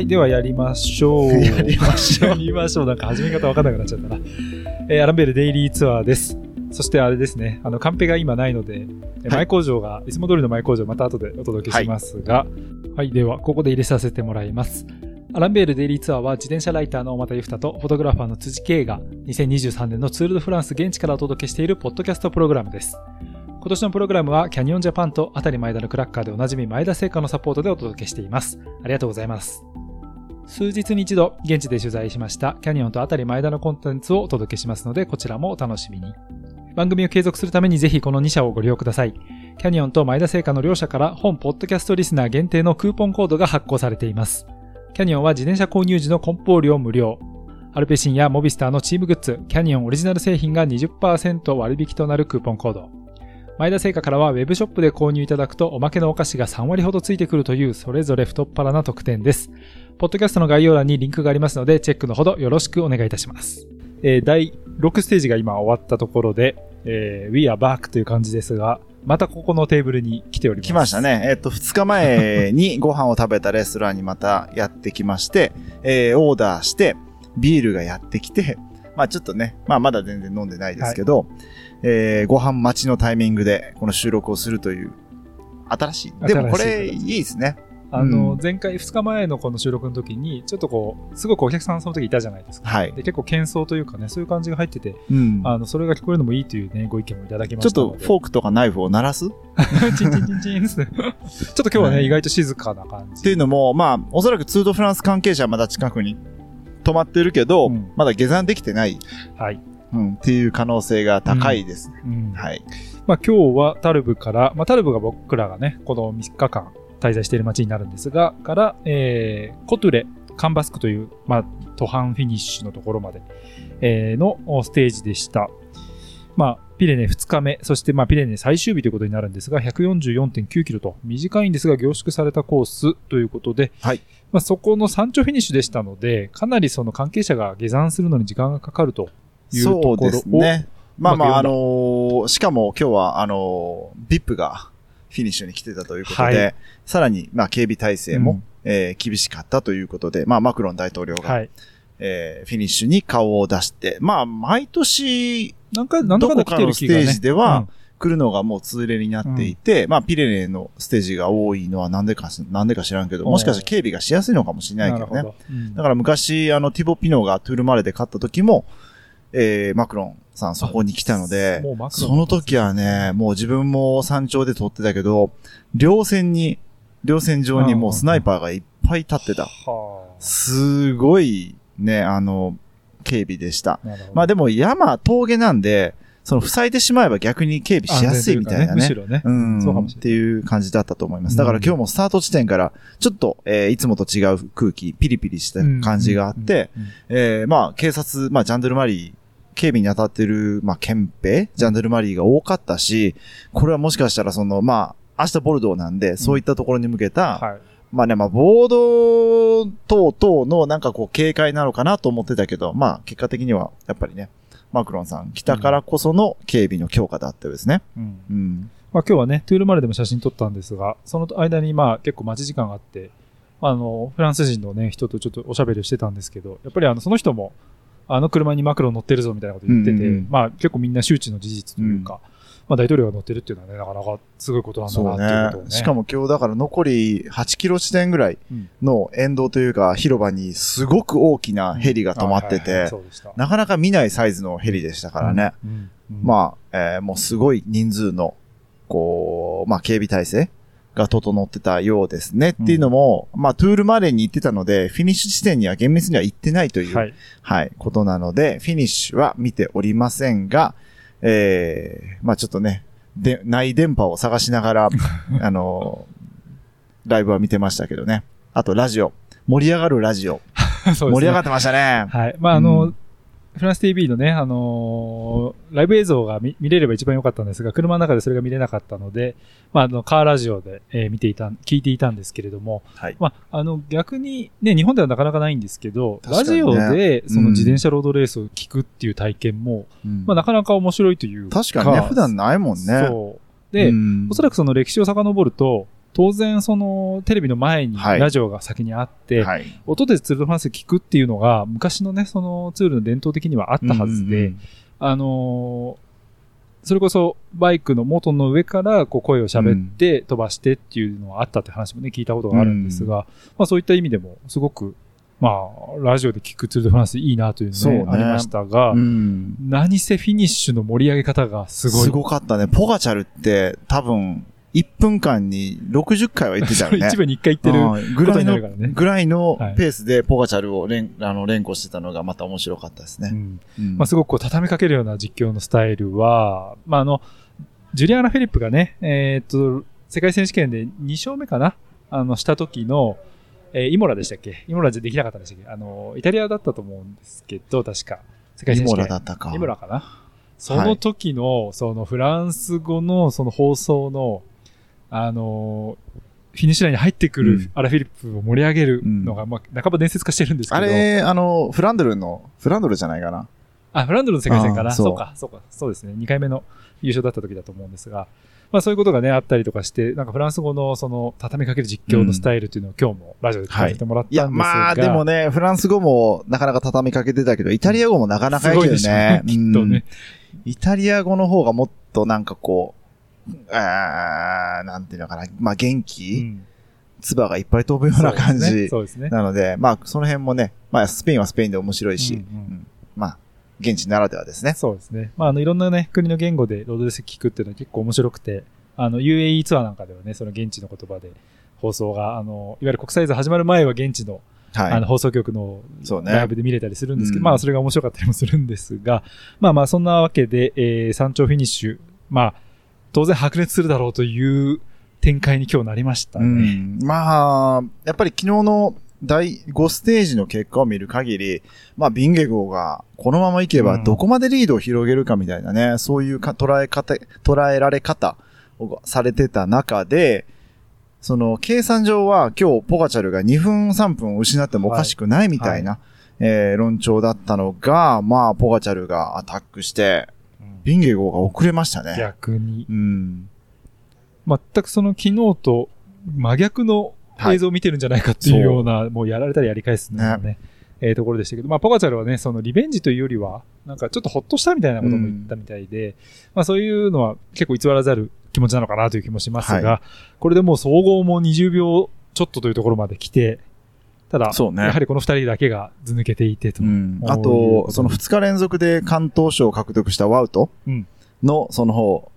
はい、ではやりましょう。やりましょうやりましょう。なんか始め方わかんなくなっちゃったな。えーアランベールデイリーツアーです。そしてあれですね、あの、カンペが今ないので、えーはい前工場が、いつも通りの前工場また後でお届けしますが、はい、では、ここで入れさせてもらいます。アランベールデイリーツアーは自転車ライターの大又由太とフォトグラファーの辻圭が2023年のツール・ド・フランス現地からお届けしているポッドキャストプログラムです。今年のプログラムはキャニオンジャパンとあたり前田のクラッカーでおなじみ前田製菓のサポートでお届けしています。ありがとうございます。数日に一度現地で取材しましたキャニオンとあたり前田のコンテンツをお届けしますのでこちらもお楽しみに。番組を継続するためにぜひこの2社をご利用ください。キャニオンと前田製菓の両社から本ポッドキャストリスナー限定のクーポンコードが発行されています。キャニオンは自転車購入時の梱包料無料。アルペシンやモビスターのチームグッズ、キャニオンオリジナル製品が20%割引となるクーポンコード。前田製菓からはウェブショップで購入いただくとおまけのお菓子が3割ほどついてくるというそれぞれ太っ腹な特典です。ポッドキャストの概要欄にリンクがありますのでチェックのほどよろしくお願いいたします。えー第6ステージが今終わったところで、えー We are back という感じですが、またここのテーブルに来ております。来ました。ね。えっ、と、2日前にご飯を食べたレストランにまたやってきまして、えーオーダーして、ビールがやってきて、まあちょっとね、まあまだ全然飲んでないですけど、えーご飯待ちのタイミングでこの収録をするという、新しい。でもこれいいいですね。あの、うん前回2日前のこの収録の時に、ちょっとこう、すごくお客さんその時いたじゃないですか。はいで結構喧騒というかね、そういう感じが入ってて、うん。あの、それが聞こえるのもいいというね、ご意見もいただきまちょっしたので。とフォークとかナイフを鳴らす？っチンチンチンチンですね。ちょっと今日はね、はい意外と静かな感じ。ていうのも、まあ、おそらくツードフランス関係者はまだ近くに止まってるけど、うんまだ下山できてない、はい。うん、っていう可能性が高いですね。うんはい。まあ今日はタルブから、まあタルブが僕らがね、この3日間滞在している街になるんですが、から、えー、コトゥレ、カンバスクという、まあ、途半フィニッシュのところまで、えーのステージでした。まあ、ピレネ2日目、そしてまあピレネ最終日ということになるんですが、144.9キロと短いんですが凝縮されたコースということで、はいまあ、そこの山頂フィニッシュでしたので、かなりその関係者が下山するのに時間がかかるというところを、そうですね。まあまあ、あまあのーしかも今日は、あのー、VIP がフィニッシュに来てたということで、はいさらに、まあ、警備体制も、うんえー厳しかったということで、まあ、マクロン大統領が、はい。えーフィニッシュに顔を出して、まあ、毎年、なんか、なんだか。どこかのステージではうん来るのがもう通例になっていて、まあ、ピレネのステージが多いのはなんでかし、なんでか知らんけど、もしかして警備がしやすいのかもしれないけどね。どうんだから昔、あの、ティボ・ピノがトゥールマレで勝った時も、えー、マクロンさんそこに来たので、その時はね、もう自分も山頂で撮ってたけど、両線に、両線上にもうスナイパーがいっぱい立ってた。はすごいね、あの、警備でした。まあでも山、峠なんで、その塞いでしまえば逆に警備しやすいみたいなね。安全とうかむしろね。うん。そうかもしれないっていう感じだったと思います。だから今日もスタート地点から、ちょっと、えーいつもと違う空気、ピリピリした感じがあって、うん、うんえーまあ、警察、まあ、ジャンドルマリー、警備に当たってる、まあ、憲兵、ジャンドルマリーが多かったし、これはもしかしたらその、まあ、明日ボルドーなんで、そういったところに向けた、はい。まあね、まあ、ボード等々のなんかこう、警戒なのかなと思ってたけど、まあ、結果的には、やっぱりね、マクロンさん来たからこその警備の強化だったようですね。うんうん。まあ今日はね、トゥールマルでも写真撮ったんですが、その間にまあ結構待ち時間があって、あの、フランス人のね、人とちょっとおしゃべりをしてたんですけど、やっぱりあの、その人も、あの車にマクロン乗ってるぞみたいなこと言ってて、うんうんうんまあ結構みんな周知の事実というか、まあ大統領が乗ってるっていうのはね、なかなかすごいことなんだなっていうことをね。ね。しかも今日だから残り8キロ地点ぐらいの沿道というか広場にすごく大きなヘリが止まってて。なかなか見ないサイズのヘリでしたからね。うん。うんまあ、えーもうすごい人数の、こう、まあ警備体制が整ってたようですね。っていうのも、まあトゥールマレーに行ってたので、フィニッシュ地点には厳密には行ってないという、はい。はい、ことなので、フィニッシュは見ておりませんが、えー、まあちょっとね、で、ない電波を探しながら、あの、ライブは見てましたけどね。あと、ラジオ。盛り上がるラジオ。そうですね盛り上がってましたね。はい。まあ、あの、うんフランス TV のね、あのーライブ映像が見見れれば一番良かったんですが、車の中でそれが見れなかったので、まあ、あの、カーラジオで、えー見ていた、聞いていたんですけれども、はい。まあ、あの、逆に、ね、日本ではなかなかないんですけど、ラジオで、そのうん自転車ロードレースを聞くっていう体験も、うんまあ、なかなか面白いという確かにね、普段ないもんね。そう。で、うんおそらくその歴史を遡ると、当然そのテレビの前にはいラジオが先にあって、はい。音でツール・ド・フランス聞くっていうのが昔のね、そのツールの伝統的にはあったはずで、うんうんあのーそれこそバイクの元の上からこう声を喋って飛ばしてっていうのはあったって話もね、聞いたことがあるんですが、まあそういった意味でもすごく、まあラジオで聞くツール・ド・フランスいいなというのね、そうねありましたが、うん。何せフィニッシュの盛り上げ方がすごい。すごかったね。ポガチャルって多分、1分間に60回は言ってたよね。一部に一回言ってる。うんぐらいのねぐらいのはいペースでポガチャルを連あの連呼してたのがまた面白かったですね。うんうんまあ、すごくこう畳みかけるような実況のスタイルは、まあ、あの、ジュリアナ・フィリップがね、えーっと、世界選手権で2勝目かな？あの、した時の、えーイモラでしたっけ？イモラじゃできなかったんでしたっけ？あの、イタリアだったと思うんですけど、確か。世界イモ選手権。ラだったか。イモラかな？その時の、そのフランス語のその放送の、あのフィニッシュラインに入ってくるうんアラ・フィリップを盛り上げるのが、まあ、半ば伝説化してるんですけど。あれ、あの、フランドルの、フランドルじゃないかな。あ、フランドルの世界戦かな？そうそうか、そうか、そうですね。2回目の優勝だった時だと思うんですが、まあそういうことがね、あったりとかして、なんかフランス語のその畳みかける実況のスタイルっていうのを今日もラジオで聞かせてもらったんいや、ですが、まあ、でもね、フランス語もなかなか畳みかけてたけど、イタリア語もなかなかいいよすごいでしょうねね。きっとね。うんイタリア語の方がもっとなんかこう、あーなんていうのかな。まあ、元う気、ん唾がいっぱい飛ぶような感じ。そうですね。なので、まあ、その辺もね、まあ、スペインはスペインで面白いし、うんうんうんまあ、現地ならではですね。そうですね。まあ、あの、いろんなね、国の言語でロードレース聞くっていうのは結構面白くて、あの、UAE ツアーなんかではね、その現地の言葉で放送が、あの、いわゆる国際図始まる前は現地のはい。あの放送局のライブで見れたりするんですけど、うんまあそれが面白かったりもするんですが、まあまあそんなわけで、えー山頂フィニッシュ、まあ当然白熱するだろうという展開に今日なりましたうね。ん。まあ、やっぱり昨日の第5ステージの結果を見る限り、まあ、ビンゲゴーがこのままいけばうんどこまでリードを広げるかみたいなね、そういうか捉え方、捉えられ方をされてた中で、その計算上は今日ポガチャルが2分3分を失ってもおかしくないみたいな、えー論調だったのが、まあ、ポガチャルがアタックして、うんビンゲゴーが遅れましたね。逆に。うん。全くその昨日と真逆の映像を見てるんじゃないかっていうような、もうやられたりやり返すのがね、えーところでしたけど、まあ、ポガチャルはね、そのリベンジというよりは、なんかちょっとほっとしたみたいなことも言ったみたいで、まあそういうのは結構偽らざる気持ちなのかなという気もしますが、はこれでもう総合も20秒ちょっとというところまで来て、ただ、そうね。やはりこの二人だけが図抜けていてと。うん。あとと、その2日連続で関東賞を獲得したワウト。うん。の、その方、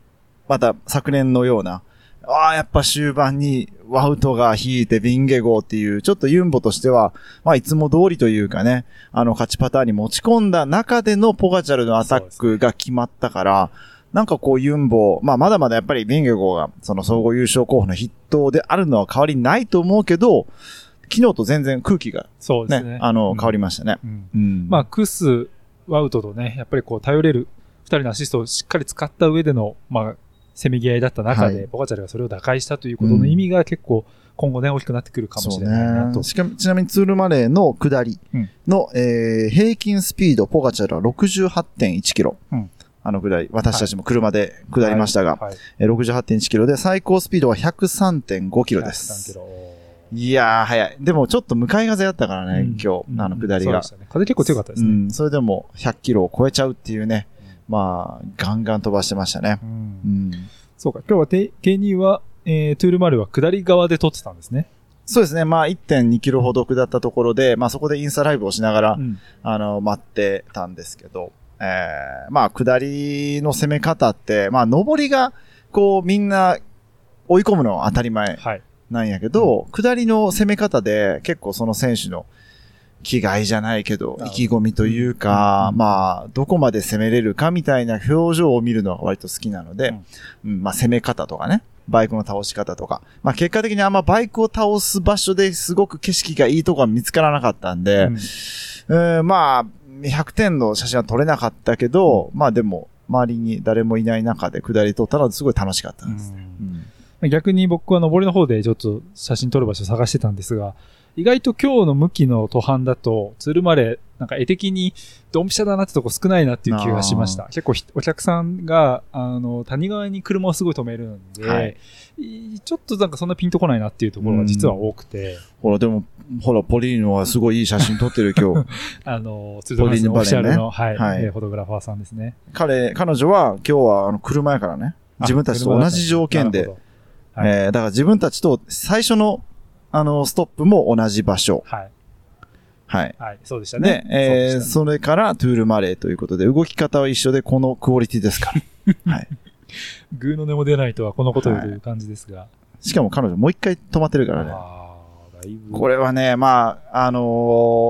また昨年のような、ああ、やっぱ終盤にワウトが引いてビンゲゴーっていう、ちょっとユンボとしては、まあいつも通りというかね、あの勝ちパターンに持ち込んだ中でのポガチャルのアタックが決まったから、なんかこうユンボ、まあまだまだやっぱりビンゲゴーがその総合優勝候補の筆頭であるのは変わりないと思うけど、昨日と全然空気がそうですね。ね、あの、うん。変わりましたね。まあ、クス、ワウトとね、やっぱりこう、頼れる二人のアシストをしっかり使った上での、まあ、せめぎ合いだった中で、はい。ポガチャルがそれを打開したということの意味が結構、今後ね、大きくなってくるかもしれないなと。しかも、ちなみにツールマレーの下りの、えー平均スピード、ポガチャルは68.1キロ。うん。あの下り、私たちも車で下りましたが、はい、はい。えー68.1キロで、最高スピードは103.5キロです。103キロいやー、速い。でもちょっと向かい風だったからね、うん今日、あの下りがそうでし。たね風結構強かったですね。うん、それでも100キロを超えちゃうっていうね、まあ、ガンガン飛ばしてましたね。うんうん。そうか、今日はて K2 は、えー、トゥールマルは下り側で撮ってたんですね。そうですね。まあ、1.2キロほど下ったところで、まあ、そこでインスタライブをしながら、うんあの、待ってたんですけど、えー、まあ、下りの攻め方って、まあ、上りが、こう、みんな追い込むのは当たり前はい。なんやけど、下りの攻め方で、結構その選手の気概じゃないけど、意気込みというか、うん。まあ、どこまで攻めれるかみたいな表情を見るのが割と好きなので、うん。まあ、攻め方とかね、バイクの倒し方とか、まあ、結果的にあんまバイクを倒す場所ですごく景色がいいとこは見つからなかったんで、うん。えーまあ、100点の写真は撮れなかったけど、まあでも、周りに誰もいない中で下り撮ったらすごい楽しかったんです。ね。うん逆に僕は上りの方でちょっと写真撮る場所を探してたんですが、意外と今日の向きの途半だと、ツールマレーなんか絵的にドンピシャだなってとこ少ないなっていう気がしました。結構ひお客さんが、あの、谷側に車をすごい止めるんで、はいいちょっとなんかそんなピンとこないなっていうところが実は多くて、ほら、でも、ほら、ポリーノはすごいいい写真撮ってる今日。あの、ツードマンスのオフィシャルの、はい、はいえーフォトグラファーさんですね。彼、彼女は今日はあの車やからね。自分たちと同じ条件で。はいえーだから自分たちと最初の、あの、ストップも同じ場所。はい。はい。はい。そうでしたねで。、えーそれからトゥールマレーということで、動き方は一緒で、このクオリティですから。はい。グーの音も出ないとはこのことよはいという感じですが。しかも彼女もう一回止まってるからね。これはね、まあ、あの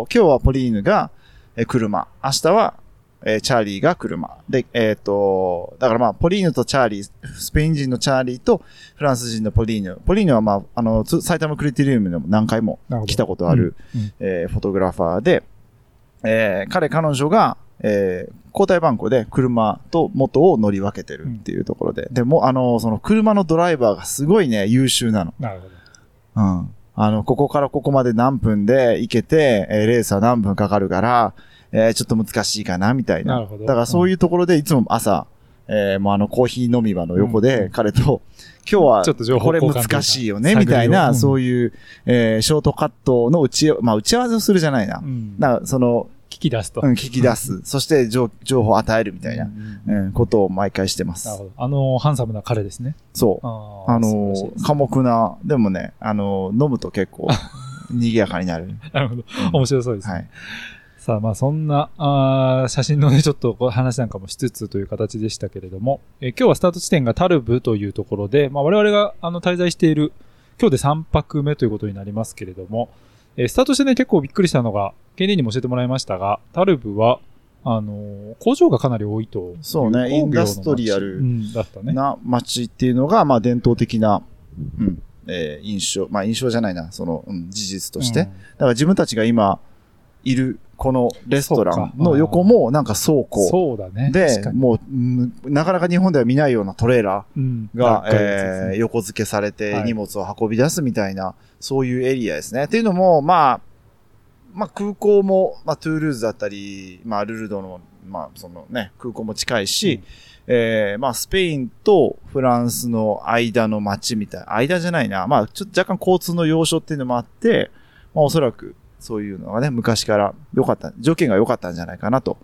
ー今日はポリーヌが、えー車。明日は、えーチャーリーが車。で、えっ、と、だからまあ、ポリーヌとチャーリー、スペイン人のチャーリーとフランス人のポリーヌ。ポリーヌはまあ、あの、つ埼玉クリティリウムでも何回も来たことある、うんうんえーフォトグラファーで、えー彼、彼女が、えー交代番号で車と元を乗り分けてるっていうところで。でも、あの、その車のドライバーがすごいね、優秀なの。なるほど。うん。あの、ここからここまで何分で行けて、えーレースは何分かかるから、えーちょっと難しいかな、みたいな。なるほどだからそういうところでいつも朝、えーもうあのコーヒー飲み場の横うんで彼と、今日はちょっと情報これ難しいよね、みたいな、うんそういう、えーショートカットの打ち、まあ打ち合わせをするじゃないな。うん。だからその、聞き出すと。うん、聞き出す。そして情情報を与えるみたいな、うんうん、ことを毎回してますなる。ほど。あの、ハンサムな彼ですね。そう。あーあの素晴らしいです寡黙な、でもね、あの飲むと結構、賑やかになる。なるほど。うん面白そうですね。はい。さあ、まあそんな、あー写真のね、ちょっとこう話なんかもしつつという形でしたけれども、えー今日はスタート地点がタルブというところで、まあ我々があの滞在している、今日で3泊目ということになりますけれども、えースタートしてね、結構びっくりしたのが、KD にも教えてもらいましたが、タルブは、あのー工場がかなり多いといそうねインダストリアルうん、だったね。な街っていうのが、まあ伝統的な、うん、えー印象、まあ印象じゃないな、その、うん、事実として。うんだから自分たちが今いるこのレストランの横もなんか倉庫そうだね。でもう、うんなかなか日本では見ないようなトレーラうん。ーが、えー横付けされてはい。荷物を運び出すみたいな、そういうエリアですね。っていうのも、まあ、まあ空港も、まあトゥールーズだったり、まあルルドの、まあそのね、空港も近いし、うん。えーまあスペインとフランスの間の街みたい、間じゃないな、まあちょっと若干交通の要所っていうのもあって、まあおそらくそういうのがね、昔から良かった、条件が良かったんじゃないかなと。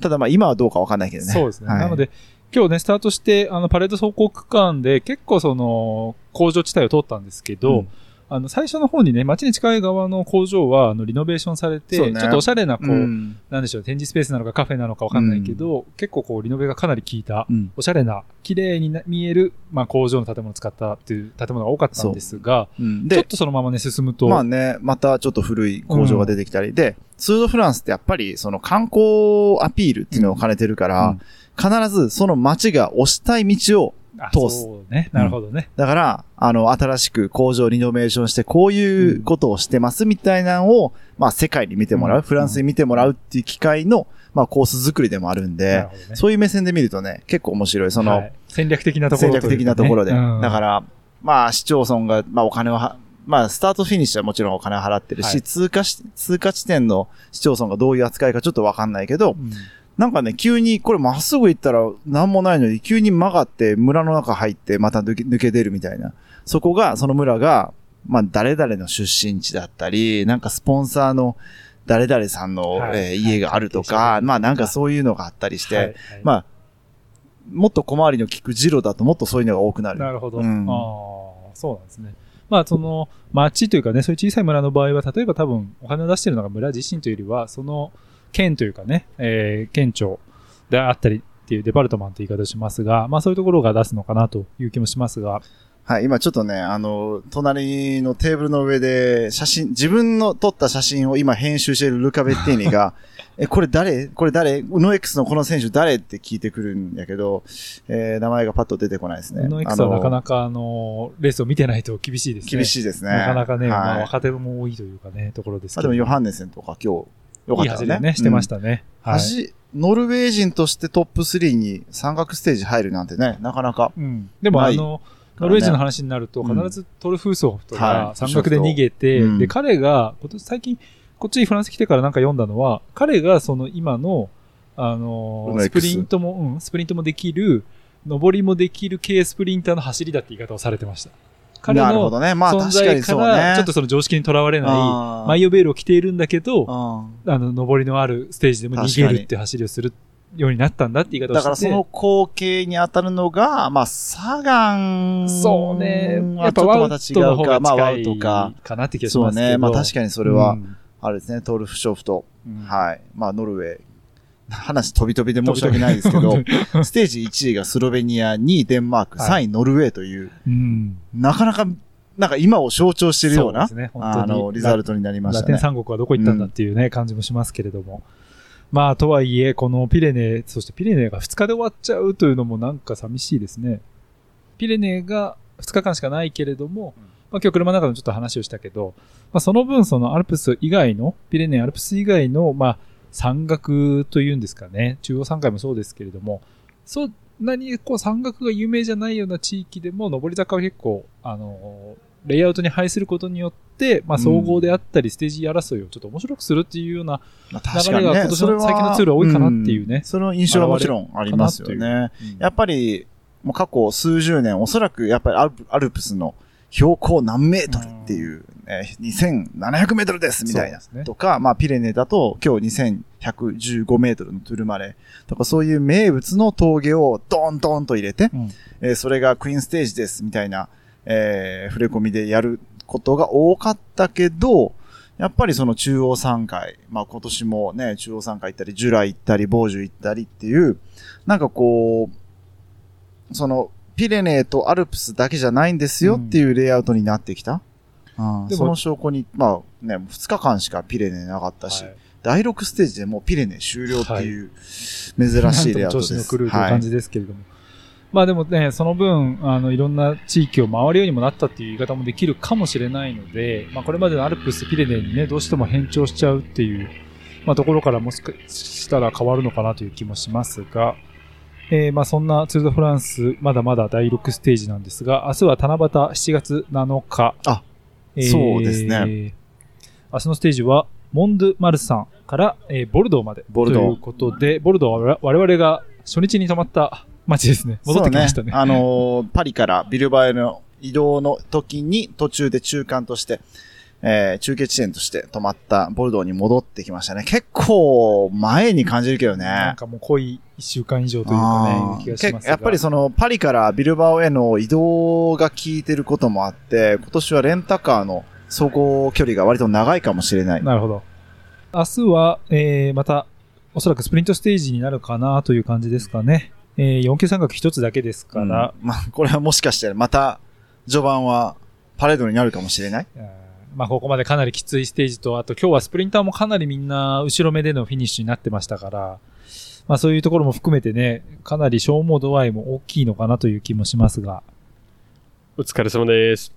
ただまあ今はどうかわかんないけどね。そうですね。はいなので、今日ね、スタートして、あの、パレード走行区間で結構その、工場地帯を通ったんですけど、うんあの、最初の方にね、街に近い側の工場は、あの、リノベーションされて、ね。ちょっとおしゃれな、こう、うん。なんでしょう、展示スペースなのかカフェなのかわかんないけど、結構こう、リノベがかなり効いた、うんおしゃれな、綺麗にな見える、まあ、工場の建物を使ったっていう建物が多かったんですが、ちょっとそのままね、進むと、まあね、またちょっと古い工場が出てきたり、で、ツール・ド・フランスってやっぱりその観光アピールっていうのを兼ねてるから、うん。必ずその街が押したい道を、あ通すね。なるほどね。だから、あの、新しく工場をリノベーションして、こういうことをしてますみたいなのを、まあ世界に見てもらう、うんフランスに見てもらうっていう機会の、まあコース作りでもあるんなで。そういう目線で見るとね、結構面白い。その、はい戦略的なところ戦略的なところで。だから、まあ、市町村が、まあ、お金をは、まあ、スタートフィニッシュはもちろんお金を払ってるし、はい通過し、通過地点の市町村がどういう扱いかちょっとわかんないけど、うんなんかね、急に、これまっすぐ行ったら何もないのに、急に曲がって村の中入ってまた抜け抜け出るみたいな。そこが、その村が、まあ、誰々の出身地だったり、なんかスポンサーの誰々さんの、はいえー家があるとか、はいまあなんかそういうのがあったりして、はいはいまあ、もっと小回りの利くジロだともっとそういうのが多くなる。なるほど。うんああ、そうなんですね。まあ、その、町というかね、そういう小さい村の場合は、例えば多分、お金を出してるのが村自身というよりは、その、県というかね、えー県庁であったりっていうデパルトマンという言い方をしますが、まあそういうところが出すのかなという気もしますが、はい、今ちょっとね、あの、隣のテーブルの上で写真、自分の撮った写真を今編集しているルカ・ベッティーニが、え、これ誰？これ誰？ノエックスのこの選手誰？って聞いてくるんやけど、えー名前がパッと出てこないですね。ノ X はなかかなか、あの、レースを見てないと厳しいですね。厳しいですね。なかなかね、まあはい若手も多いというかね、ところですけど。まあでもヨハンネセンとか今日、よかいいったよね。走りをね、してましうん。たね。はい。走ノルウェー人としてトップ3に山岳ステージ入るなんてね、なかなか。うん。でも、あの、ノルウェー人の話になると、うん必ずトルフーソフとはいか山岳で逃げて、うんで、彼が、今年最近、こっちにフランス来てからなんか読んだのは、彼がその今の、あのスプリントも、うん、スプリントもできる、上りもできる軽スプリンターの走りだって言い方をされてました。彼のなるほどね。まあ存確か在か。ら、ちょっとその常識にとらわれない、マイオベールを着ているんだけど、うんあの、上りのあるステージでも逃げるって走りをするようになったんだって言い方をしてて。だからその光景に当たるのが、まあ、サガン。そうね。やっぱワウまた違うがまあ、とか。かなって気がしそうますけど。ね。まあ確かにそれはう、んあれですね、トルフショフト。うんはい。まあ、ノルウェー。話飛び飛びで申し訳ないですけど、ステージ1位がスロベニア、2位デンマーク、はい3位ノルウェーという、うん。なかなか、なんか今を象徴してるような、そうね、あの、リザルトになりましたね。ラテン三国はどこ行ったんだっていうね、感じもしますけれども。まあ、とはいえ、このピレネ、そしてピレネが2日で終わっちゃうというのもなんか寂しいですね。ピレネが2日間しかないけれども、まあ今日車の中でもちょっと話をしたけど、まあその分そのアルプス以外の、ピレネアルプス以外の、まあ山岳というんですかね、中央山海もそうですけれども、そんなにこう山岳が有名じゃないような地域でも、上り坂は結構、あの、レイアウトに配することによって、まあ総合であったり、ステージ争いをちょっと面白くするっていうような、まあ流れが今年の最近のツールは多いかなっていうね。ん。その印象はもちろんありますよ。ね。やっぱり、もう過去数十年、おそらくやっぱりアルプスの標高何メートルっていう、えー2700メートルですみたいな。とか、まあピレネだと今日2115メートルのトゥルマレとかそういう名物の峠をドンドンと入れて、うんえーそれがクイーンステージですみたいな、えー触れ込みでやることが多かったけど、やっぱりその中央山海、まあ今年もね、中央山海行ったり、ジュラ行ったり、ボージュ行ったりっていう、なんかこう、その、ピレネーとアルプスだけじゃないんですよっていうレイアウトになってきた。うんでもその証拠に、まあね、2日間しかピレネなかったし、はい第6ステージでもうピレネ終了っていう、珍しいレイアです。調子の狂うという感じですけれども。まあでもね、その分、あの、いろんな地域を回るようにもなったっていう言い方もできるかもしれないので、まあこれまでのアルプス、ピレネにね、どうしても変調しちゃうっていう、まあところからもしかしたら変わるのかなという気もしますが、えー、まあそんなツール・ド・フランス、まだまだ第6ステージなんですが、明日は七夕7月7日。あそうですね。明日のステージは、モンドゥ・マルサンから、えーボルドーまで。ボルドーということで、ボルドーは我々が初日に泊まった街ですね。戻ってきましたね。そうあのーパリからビルバエの移動の時に途中で中間として、えー中継地点として止まったボルドーに戻ってきましたね。結構前に感じるけどね。なんかもう濃い一週間以上というかね、気がしますやっぱりそのパリからビルバオへの移動が効いてることもあって、今年はレンタカーの走行距離が割と長いかもしれない。なるほど。明日は、えー、また、おそらくスプリントステージになるかなという感じですかね。えー、4級三角一つだけですから、うんまあ、これはもしかしたらまた序盤はパレードになるかもしれない。まあ、ここまでかなりきついステージと、あと今日はスプリンターもかなりみんな後ろ目でのフィニッシュになってましたから、まあそういうところも含めてね、かなり消耗度合いも大きいのかなという気もしますが、お疲れ様です。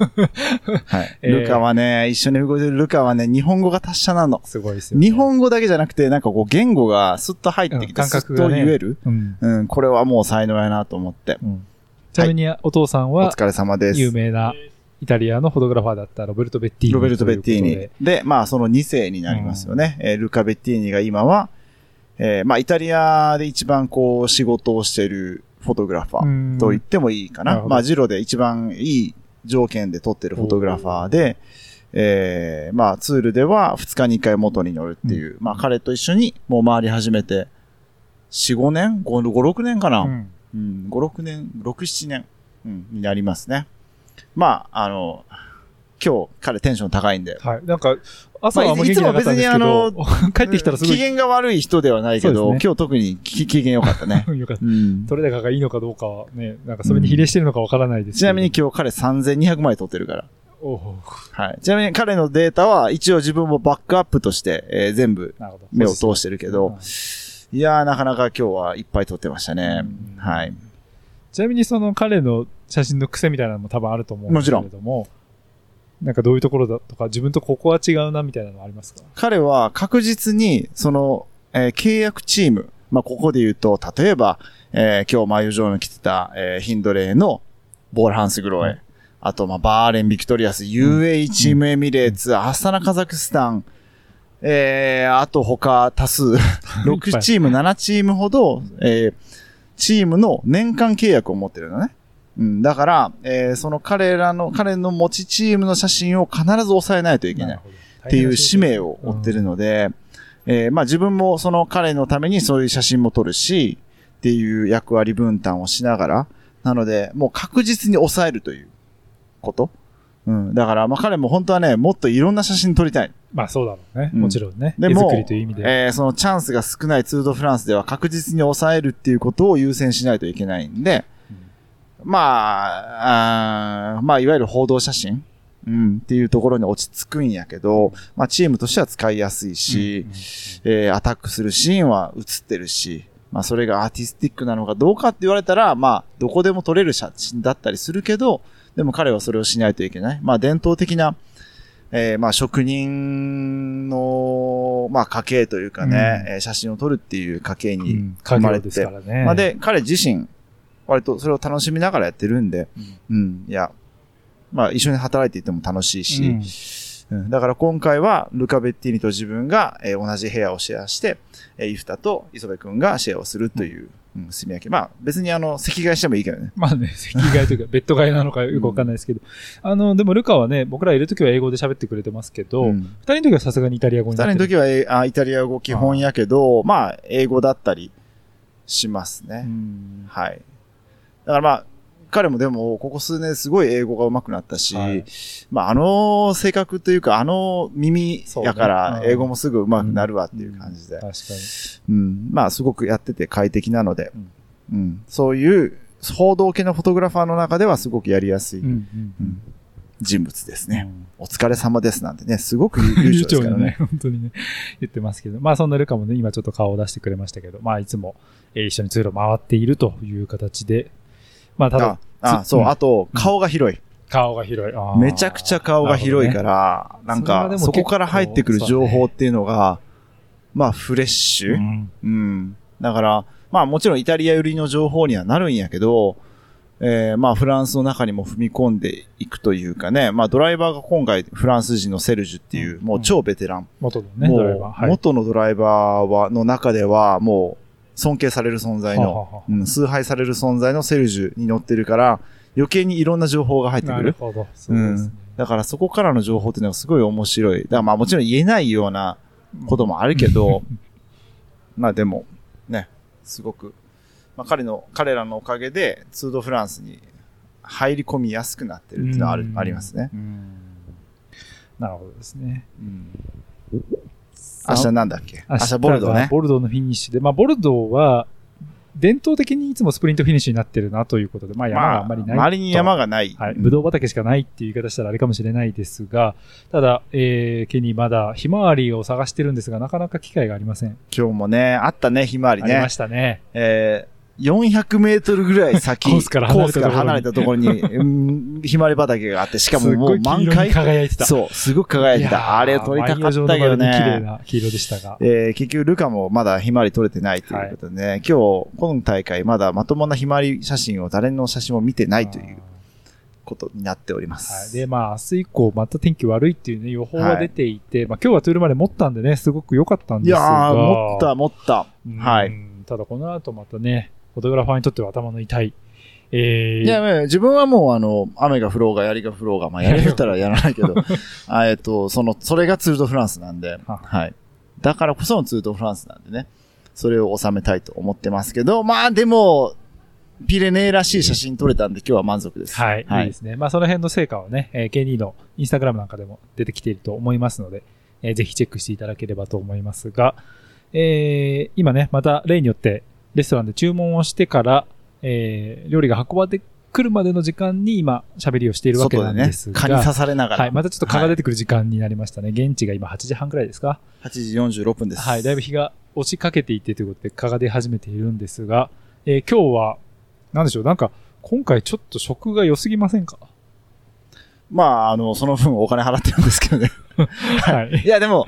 はい。えールカはね、一緒に動いてるルカはね、日本語が達者なの。すごいですよ、ね。日本語だけじゃなくて、なんかこう言語がスッと入ってきうんて、感覚がねスッと言える。うん。うん、これはもう才能やなと思って。うん。ちなみにお父さんおは疲れ様です。有名なイタリアのフォトグラファーだったロベルト・ベッティーニ。ロベルト・ベッティーニ。で、まあ、その2世になりますよね。えールカ・ベッティーニが今は、えーまあ、イタリアで一番こう、仕事をしているフォトグラファーと言ってもいいかな。まあ、ジロで一番いい条件で撮ってるフォトグラファーで、えーまあ、ツールでは2日に1回元に乗るっていう、まあ、彼と一緒にもう回り始めて、4、5年 ?5、5 6年かな、うんうん、5、6年、6、7年、うん、になりますね。まあ、あの、今日彼テンション高いんで、はい。なんか、朝はあんま元気なかったんですけまど、あ 帰ってきたらすごい。機嫌が悪い人ではないけど、ね今日特に機機嫌良かったね。よかった。うん取れ高がいいのかどうかはね、なんかそれに比例してるのかわからないですけどちなみに今日彼3200枚取ってるから。おおはい。ちなみに彼のデータは一応自分もバックアップとして、えー全部。目を通してるけどうん、いやーなかなか今日はいっぱい撮ってましたねうん。はい。ちなみにその彼の写真の癖みたいなのも多分あると思うんですけれども、なんかどういうところだとか、自分とここは違うなみたいなのありますか？彼は確実に、その、えー契約チーム、まあ、ここで言うと、例えば、えー今日、マイヨジョーヌ着てた、えーヒンドレーのボーラハンスグローエ、うんあと、まあ、バーレーン、ビクトリアス、UAE チームエミレーツ、アスタナ、カザフスタン、えー、あと他多数、6チーム、7チームほど、えー、チームの年間契約を持ってるのね。うん、だから、えー、その彼らの、彼の持ちチームの写真を必ず抑えないといけない。っていう使命を負ってるので、えーまあ自分もその彼のためにそういう写真も撮るし、っていう役割分担をしながら、なので、もう確実に抑えるということ。うん。だから、まあ彼も本当はね、もっといろんな写真撮りたい。まあそうだろうね。うんもちろんね。でも手作りという意味で。えーそのチャンスが少ないツール・ド・フランスでは確実に抑えるっていうことを優先しないといけないんで、まあ、あーまあ、いわゆる報道写真、うん、っていうところに落ち着くんやけど、まあ、チームとしては使いやすいし、えーアタックするシーンは映ってるし、まあ、それがアーティスティックなのかどうかって言われたら、まあ、どこでも撮れる写真だったりするけど、でも彼はそれをしないといけない。まあ、伝統的な、えーまあ、職人の、まあ、家系というかね、えー写真を撮るっていう家系うにん、生まれて。家業ですからね。まあ、で、彼自身、割とそれを楽しみながらやってるんで、うん、いや、まあ一緒に働いていても楽しいし、うん。うん。だから今回はルカ・ベッティーニと自分が、えー同じ部屋をシェアして、えーイフタと磯部君がシェアをするという、うん、住み分け。まあ別にあの、席替えしてもいいけどね。まあね、席替えというか、ベッド替えなのかよくわかんないですけど、あの、でもルカはね、僕らいるときは英語で喋ってくれてますけど、二、うん人の時はさすがにイタリア語二になってる。人の時はえーあイタリア語基本やけど、まあ英語だったりしますね。うんはい。だからまあ、彼もでも、ここ数年すごい英語が上手くなったし、はいまあ、あの性格というか、あの耳やから英語もすぐ上手くなるわっていう感じで。確かに。うん。まあ、すごくやってて快適なので、うんうん。そういう、報道系のフォトグラファーの中ではすごくやりやすいうんうんうん人物ですうんね。お疲れ様ですなんてね、すごく 優悠秀ですからね。ね、本当にね、言ってますけど、まあそんなルカもね、今ちょっと顔を出してくれましたけど、まあいつも、えー一緒に通路回っているという形で、まあただあ、、あそう、うんあと、顔が広い。顔が広い。めちゃくちゃ顔が広いか、ら、なんか、そこから入ってくる情報っていうのが、まあ、フレッシュ、なるほどねうん。だから、まあもちろんイタリア寄りの情報にはなるんやけど、えー、まあフランスの中にも踏み込んでいくというかね、まあドライバーが今回フランス人のセルジュっていう、うんもう超ベテラン。元のね、ドライバー。はい。元のドライバーは、の中ではもう尊敬される存在の、うん、崇拝される存在のセルジュに乗ってるから、余計にいろんな情報が入ってくる。なるほど。そうですね。だからそこからの情報っていうのがすごい面白い。だからまあもちろん言えないようなこともあるけど、まあでも、ね、すごく、まあ彼の、彼らのおかげで、ツードフランスに入り込みやすくなってるっていうのはあありますね。うんなるほどですね。明日なんだっけ？明日ボルドがね。ボルドーのフィニッシュで、まあボルドーは、伝統的にいつもスプリントフィニッシュになってるなということで、まあ山まあ、があんまりないと。周りに山がない。はい。うんブドウ畑しかないっていう言い方したらあれかもしれないですが、ただ、えー、ケニーまだひまわりを探してるんですが、なかなか機会がありません。今日もね、あったね、ひまわりねありま。したね。えー400メートルぐらい先、コースから離れたところにひまわり畑があって、しかももう満開。輝いてた。そう、すごく輝いてた。あれ撮りたかったけどマイヨジョーヌばりに綺麗ね。な黄色でしたが。えー結局ルカもまだひまわり撮れてないということでね、今日、今大会まだまともなひまわり写真を誰の写真も見てないということになっておりまはい。す。で、まあ、明日以降、また天気悪いっていうね、予報が出ていて、まあ、今日はトゥールまで持ったんでね、すごく良かったんいですが。やー、持った、持った。うんはい。ただ、この後またね、フォトグラファーにとっては頭の痛い。えー、いや、まあ自分はもうあの、雨が降ろうが槍が降ろうが、まあ槍降ったらやらないけど、あえっと、その、それがツールドフランスなんで、ははい。だからこそのツールドフランスなんでね、それを収めたいと思ってますけど、まあでも、ピレネーらしい写真撮れたんで今日は満足です。はい、はいいいですね。まあ、その辺の成果はね、えー、K2 のインスタグラムなんかでも出てきていると思いますので、えーぜひチェックしていただければと思いますが、えー今ね、また例によってレストランで注文をしてから、えー料理が運ばれてくるまでの時間に今喋りをしているわけなんです、が、蚊に刺されながら。はい、またちょっと蚊が出てくる時間になりましたね。現地が今8時半くらいですか？8時46分です。はい、だいぶ日が落ちかけていてということで蚊が出始めているんですが、えー今日は、なんでしょう、なんか、今回ちょっと食が良すぎませんか？まあ、あの、その分お金払ってるんですけどね。はい。いや、でも、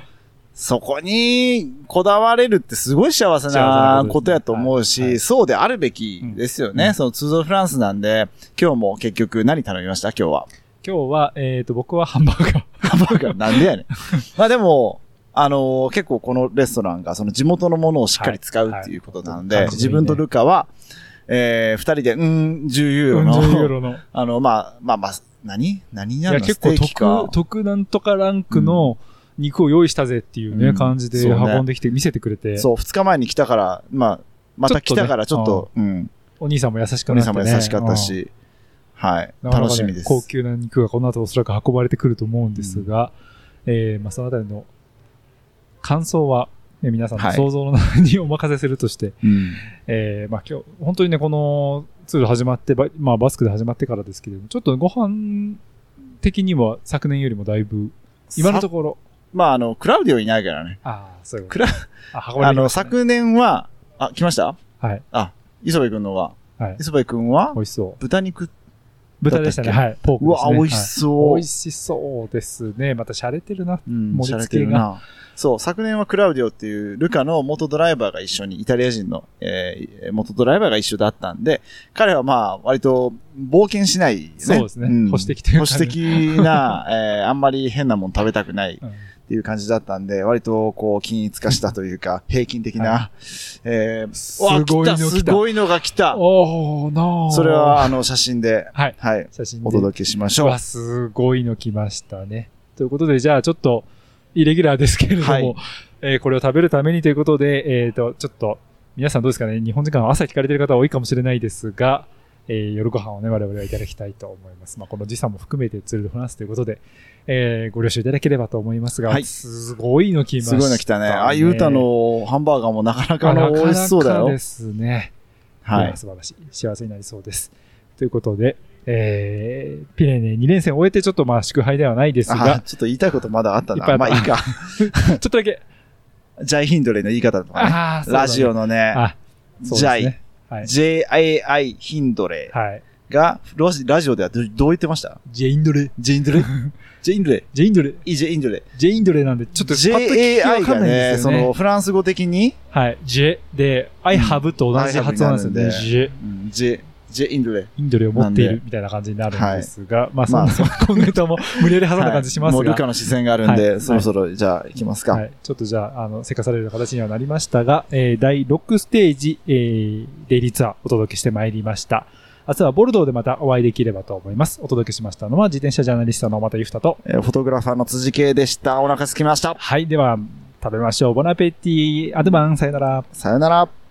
そこにこだわれるってすごい幸せななことやと思うし、はい。はい。そうであるべきですよね。うん。そのツードフランスなんで、今日も結局何頼みました？今日は。今日は、えっ、と、僕はハンバーガー。ハンバーガー？なんでやねん。まあでも、あのー結構このレストランがその地元のものをしっかり使うはいっていうことなのはい。で、自分とルカは、えー、二人で、うん、10ユーロの、10ユーロの。あの、まあ、まあまあ、何？何いや、やの？結構特、特なんとかランクの肉を用意したぜっていうね、うん。感じでそうね。運んできて見せてくれて、そう、二日前に来たから、まあ、また来たからちちょっとうん、お兄さんも優しくおなって、ね。兄さんも優しかったし、はい、うん、なかなかね楽しみです。高級な肉がこの後おそらく運ばれてくると思うんですが、えーまあ、そのあたりの感想は、えー皆さんのはい。想像の中にお任せするとして、うん。えーまあ今日、本当にね、このツール始まって、ばまあバスクで始まってからですけれども、ちょっとご飯的には昨年よりもだいぶ、今のところ、まあ、あの、クラウディオいないからね。ああ、そういうことクラあ、運ばあの、昨年は、あ、来ました？はい、あ、磯部くんのは、はい。磯部くんは美、味しそう。豚肉、豚でしたね。はい。ポークうわ、ですね。美味しそう。はい美味しそうですね。また洒落てるな。うん、盛り付けがてるな。そう、昨年はクラウディオっていうルカの元ドライバーが一緒に、イタリア人の、えー元ドライバーが一緒だったんで、彼はまあ、割と冒険しない、ね。そうですねん保守的というかね保守的な、えーあんまり変なもん食べたくないうんいう感じだったんで、割とこう、均一化したというか、平均的な、はえー、すごいのすごいのが来た。おー、なあそれは、あの、写真で、はい。はい、写真で。お届けしましょううわ、。すごいの来ましたね。ということで、じゃあちょっと、イレギュラーですけれども、はいえーこれを食べるためにということで、えっ、と、ちょっと、皆さんどうですかね、日本時間朝聞かれてる方多いかもしれないですが、えー夜ご飯をね、我々はいただきたいと思います。まあ、この時差も含めてツールでフランスということで、えーご了承いただければと思いますが、はいすごいの来ました、すごいの来たね。あ、ゆうたのハンバーガーもなかなかの美味しそうだよなかなかで。すね。はいや。素晴らしい。幸せになりそうです。ということで、えー、ピレネ2連戦終えてちょっとまあ祝杯ではないですあ、が、ちょっと言いたいことまだあったな。いまあいいか。ちょっとだけ、ジャイヒンドレの言い方とかね。ねラジオのね、あ、そうですね。はい。JII ヒンドレはい。が、ラジラジオではどどう言ってました？ジェインドレ。ジェインドレ ジェインドレジェインドレ。いいジェインドレ。ジェインドレなんで、ちょっと JAI がね、そ。のフランス語的に、はい。ジェで、I have と同じ発音なんですよね。ジェ。うんジェ、ジェインドレ。インドレを持っているみたいな感じになるんですが、まあ、そまあんな、このネタも無理やり挟んだ感じしますがはいもうル、カの視線があるんはで、いそろそろ、じゃあ行きますか。はい。ちょっとじゃあ、あの、せかされる形にはなりましたが、えー、第6ステージ、えー、デイリーツアーお届けしてまいりました。明日はボルドーでまたお会いできればと思います。お届けしましたのは自転車ジャーナリストの又ゆふたと、えーフォトグラファーの辻圭でした。お腹すきました。はい。では、食べましょう。ボナペティ、アドバン、さよなら。さよなら。